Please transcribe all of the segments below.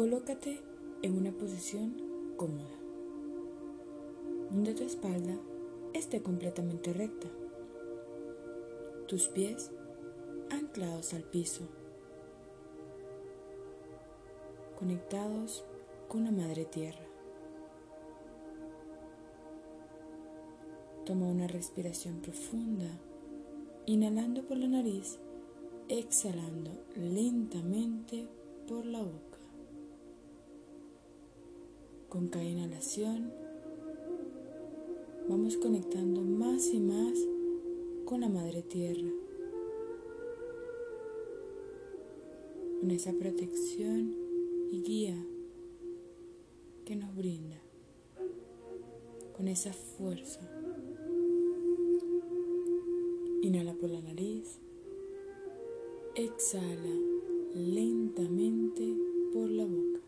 Colócate en una posición cómoda, donde tu espalda esté completamente recta, tus pies anclados al piso, conectados con la madre tierra. Toma una respiración profunda, inhalando por la nariz, exhalando lentamente por la boca. Con cada inhalación vamos conectando más y más con la Madre Tierra, con esa protección y guía que nos brinda, con esa fuerza. Inhala por la nariz, exhala lentamente por la boca.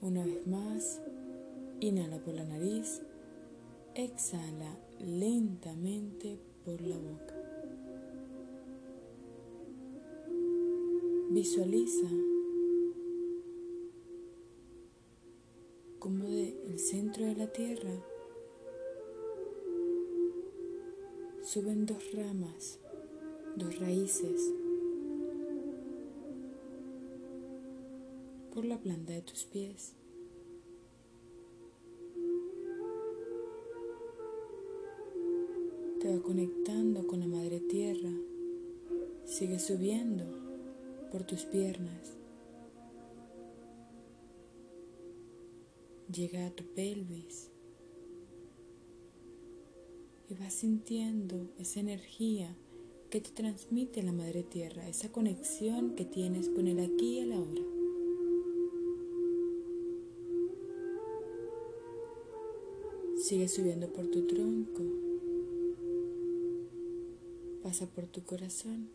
Una vez más, inhala por la nariz, exhala lentamente por la boca. Visualiza como del centro de la tierra suben dos ramas, dos raíces por la planta de tus pies. Te va conectando con la madre tierra. Sigue subiendo por tus piernas. Llega a tu pelvis. Y vas sintiendo esa energía que te transmite la madre tierra, esa conexión que tienes con el aquí y el ahora. Sigue subiendo por tu tronco. Pasa por tu corazón.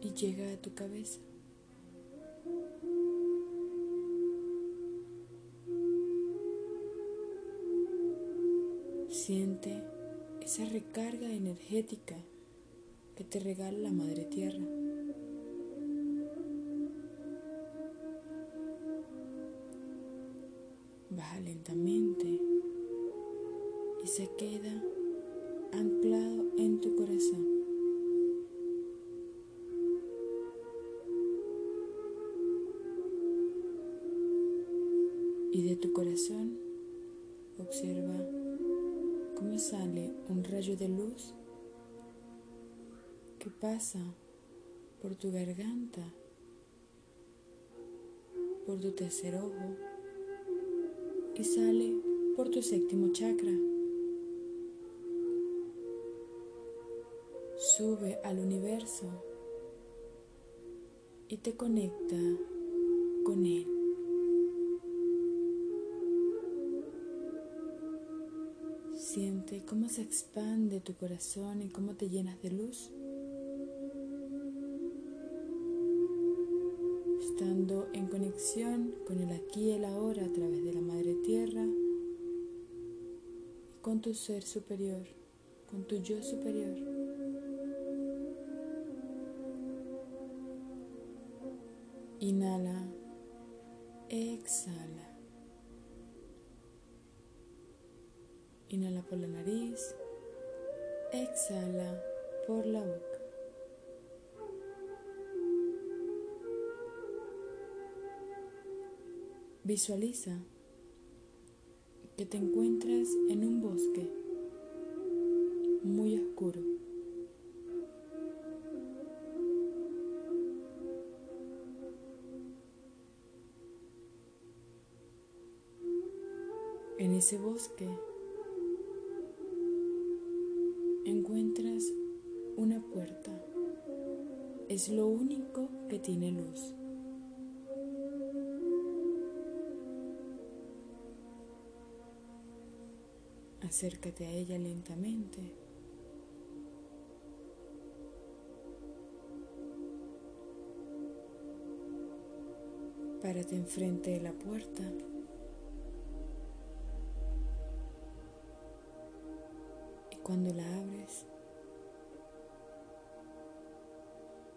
Y llega a tu cabeza. Siente esa recarga energética que te regala la Madre Tierra. Baja lentamente y se queda anclado en tu corazón. Y de tu corazón observa cómo sale un rayo de luz que pasa por tu garganta, por tu tercer ojo y sale por tu séptimo chakra. Sube al universo y te conecta con él. Siente cómo se expande tu corazón y cómo te llenas de luz. Estando en conexión con el aquí y el ahora a través de la Madre con tu ser superior, con tu yo superior. Inhala, exhala. Inhala por la nariz, exhala por la boca. Visualiza que te encuentras en un bosque muy oscuro. En ese bosque encuentras una puerta. Es lo único que tiene luz. Acércate a ella lentamente. Párate enfrente de la puerta. Y cuando la abres,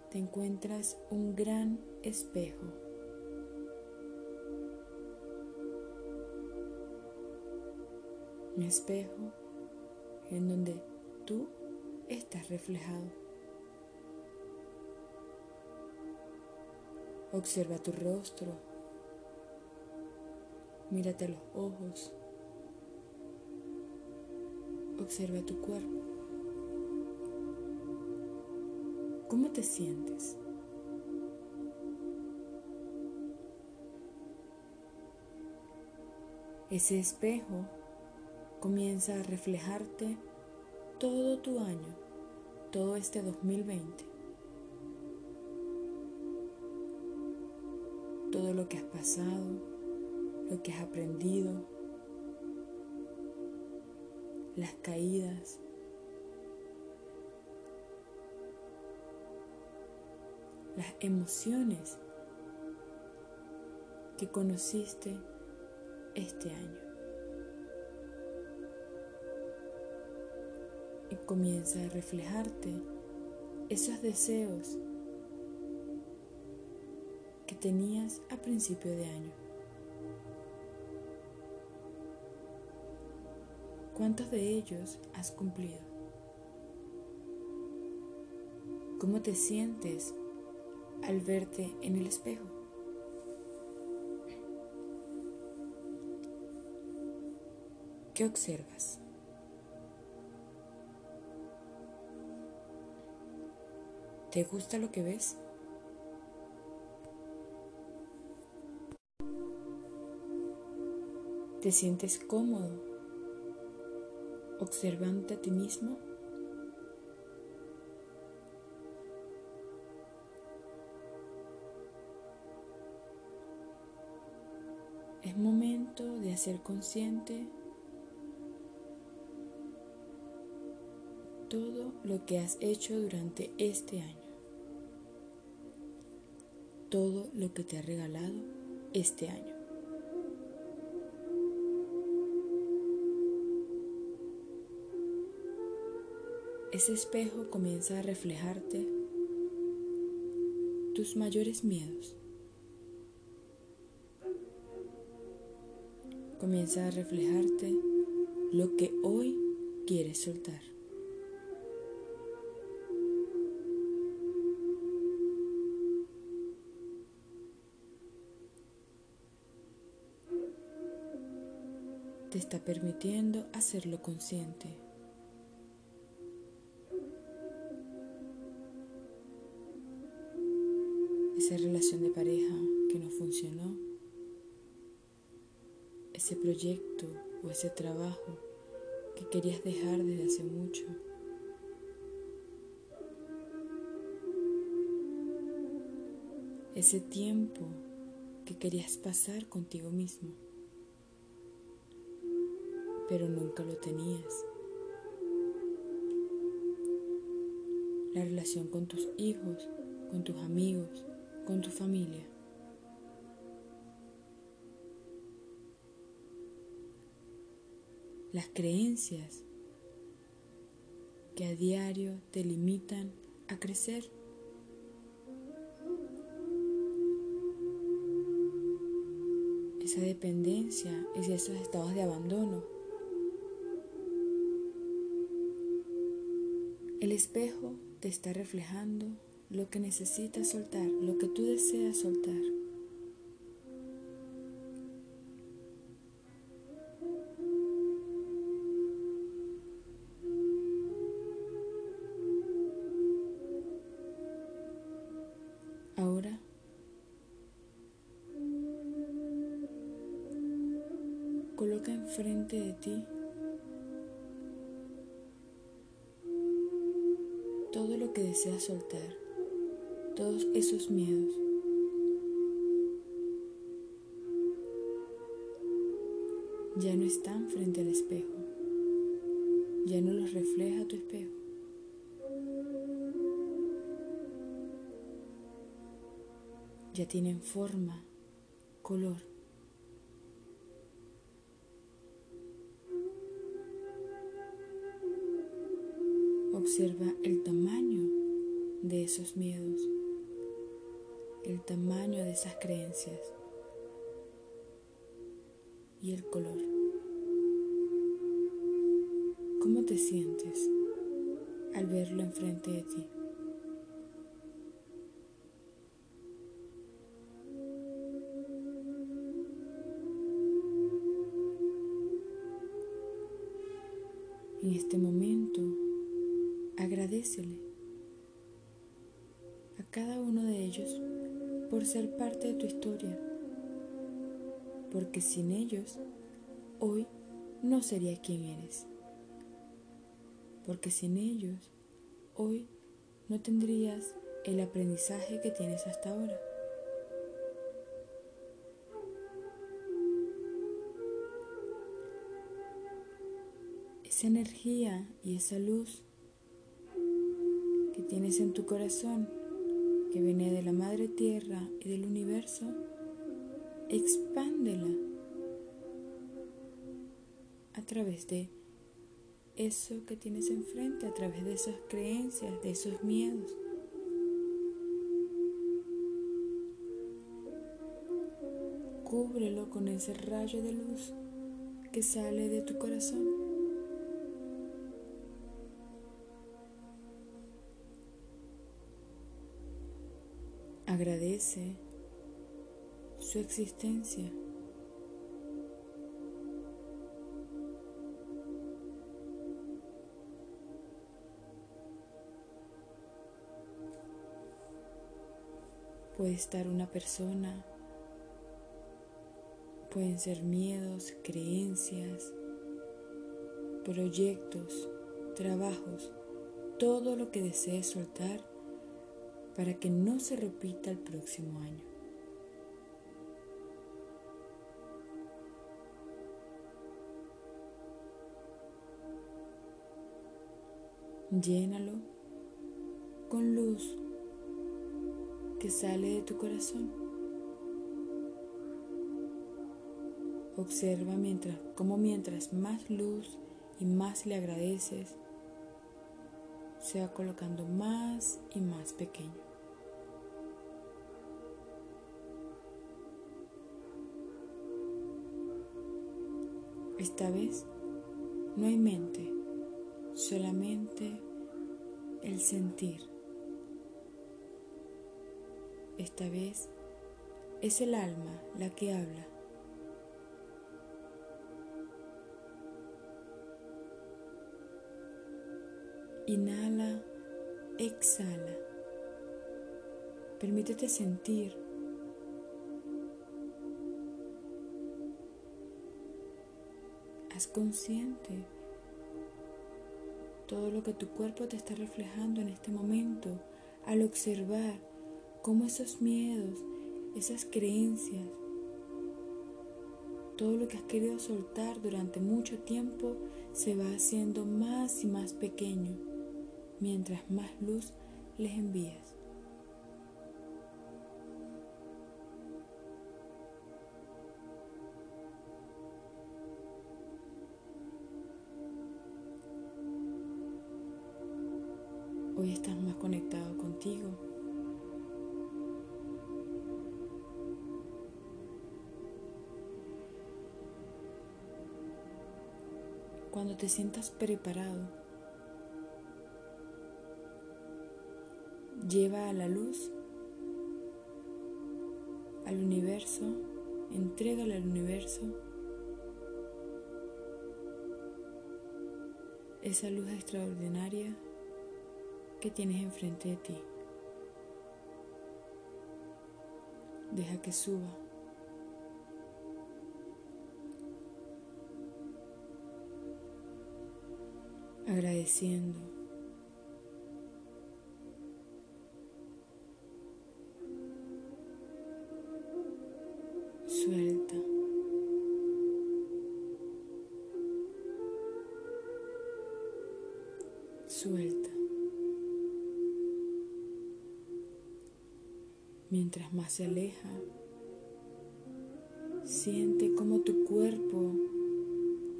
te encuentras un gran espejo. Un espejo en donde tú estás reflejado. Observa tu rostro. Mírate a los ojos. Observa tu cuerpo. ¿Cómo te sientes? Ese espejo comienza a reflejarte todo tu año, todo este 2020. Todo lo que has pasado, lo que has aprendido, las caídas. Las emociones que conociste este año. Comienza a reflejarte esos deseos que tenías a principio de año. ¿Cuántos de ellos has cumplido? ¿Cómo te sientes al verte en el espejo? ¿Qué observas? ¿Te gusta lo que ves? ¿Te sientes cómodo observante a ti mismo? Es momento de hacer consciente todo lo que has hecho durante este año, todo lo que te ha regalado este año. ese espejo comienza a reflejarte tus mayores miedos. Comienza a reflejarte lo que hoy quieres soltar. Te está permitiendo hacerlo consciente. esa relación de pareja que no funcionó, ese proyecto o ese trabajo que querías dejar desde hace mucho. Ese tiempo que querías pasar contigo mismo, pero nunca lo tenías. La relación con tus hijos, con tus amigos, con tu familia. Las creencias que a diario te limitan a crecer. Esa dependencia y esos estados de abandono. El espejo te está reflejando lo que necesitas soltar, lo que tú deseas soltar. Ahora coloca enfrente de ti deseas soltar todos esos miedos. Ya no están frente al espejo, ya no los refleja tu espejo. Ya tienen forma, color. Observa el tamaño de esos miedos. el tamaño de esas creencias y el color. ¿Cómo te sientes al verlo enfrente de ti? En este momento, agradecele cada uno de ellos por ser parte de tu historia, porque sin ellos hoy no sería quien eres, porque sin ellos hoy no tendrías el aprendizaje que tienes hasta ahora. esa energía y esa luz que tienes en tu corazón, que viene de la Madre Tierra y del universo, expándela a través de eso que tienes enfrente, a través de esas creencias, de esos miedos. Cúbrelo con ese rayo de luz que sale de tu corazón. Agradece su existencia. Puede estar una persona, pueden ser miedos, creencias, proyectos, trabajos, todo lo que desees soltar para que no se repita el próximo año. Llénalo con luz que sale de tu corazón. Observa mientras, cómo mientras más luz y más le agradeces, se va colocando más y más pequeño. Esta vez no hay mente, solamente el sentir. Esta vez es el alma la que habla. Inhala, exhala. Permítete sentir Haz consciente todo lo que tu cuerpo te está reflejando en este momento al observar cómo esos miedos, esas creencias, todo lo que has querido soltar durante mucho tiempo se va haciendo más y más pequeño mientras más luz les envías. Hoy estás más conectado contigo. Cuando te sientas preparado, lleva a la luz, al universo, entrégale al universo esa luz extraordinaria que tienes enfrente de ti. Deja que suba. Agradeciendo. Suelta. Suelta. Mientras más se aleja, siente como tu cuerpo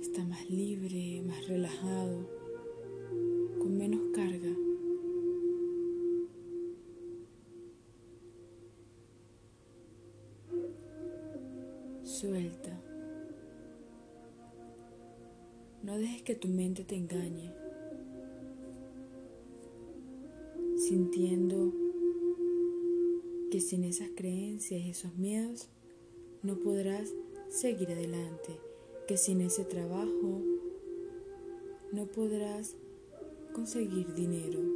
está más libre, más relajado, tu mente te engañe, sintiendo que sin esas creencias y esos miedos no podrás seguir adelante, que sin ese trabajo no podrás conseguir dinero.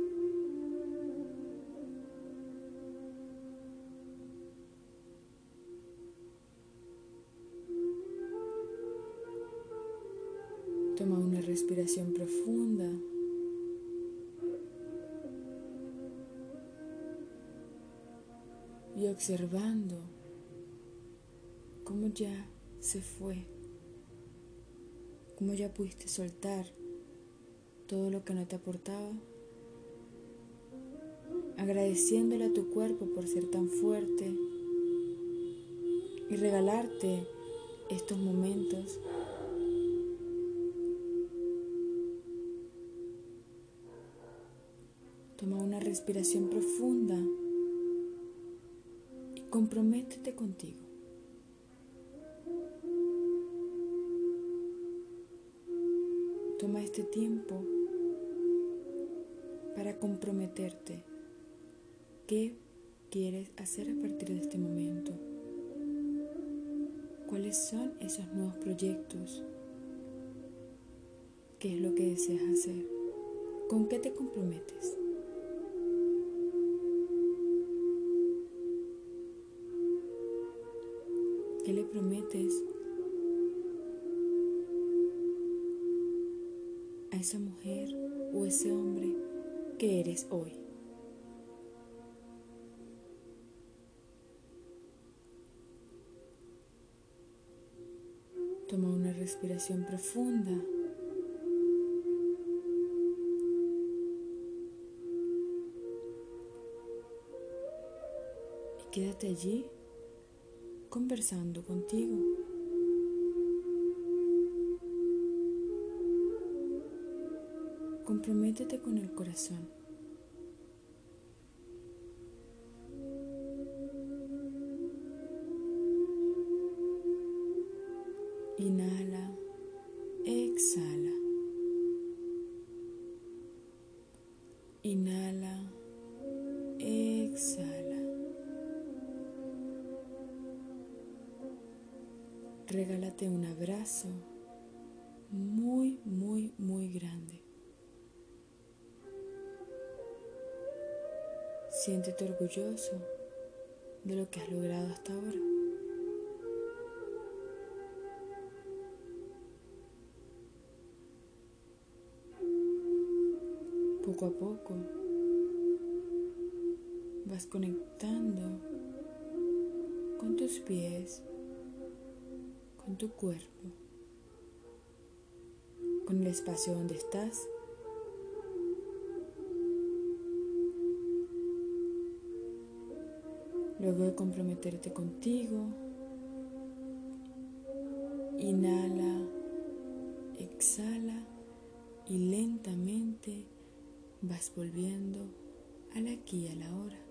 Profunda. Y observando cómo ya se fue, cómo ya pudiste soltar todo lo que no te aportaba, agradeciéndole a tu cuerpo por ser tan fuerte y regalarte estos momentos respiración profunda y comprométete contigo. Toma este tiempo para comprometerte. ¿Qué quieres hacer a partir de este momento? ¿Cuáles son esos nuevos proyectos? ¿Qué es lo que deseas hacer? ¿Con qué te comprometes? ¿Qué le prometes a esa mujer o ese hombre que eres hoy? Toma una respiración profunda. Y quédate allí conversando contigo. Comprométete con el corazón. Inhala, exhala. Inhala, exhala. Regálate un abrazo muy, muy, muy grande. Siéntete orgulloso de lo que has logrado hasta ahora. Poco a poco vas conectando con tus pies, con tu cuerpo, con el espacio donde estás. Luego de comprometerte contigo, inhala, exhala y lentamente vas volviendo al aquí y a la hora.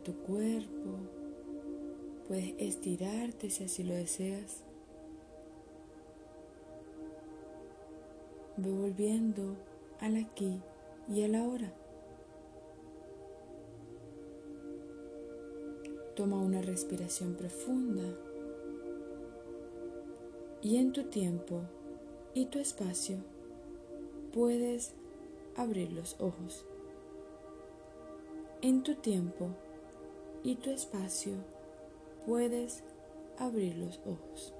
Tu cuerpo. Puedes estirarte si así lo deseas. Ve volviendo al aquí y a la hora. Toma una respiración profunda y en tu tiempo y tu espacio puedes abrir los ojos. En tu tiempo y tu espacio puedes abrir los ojos.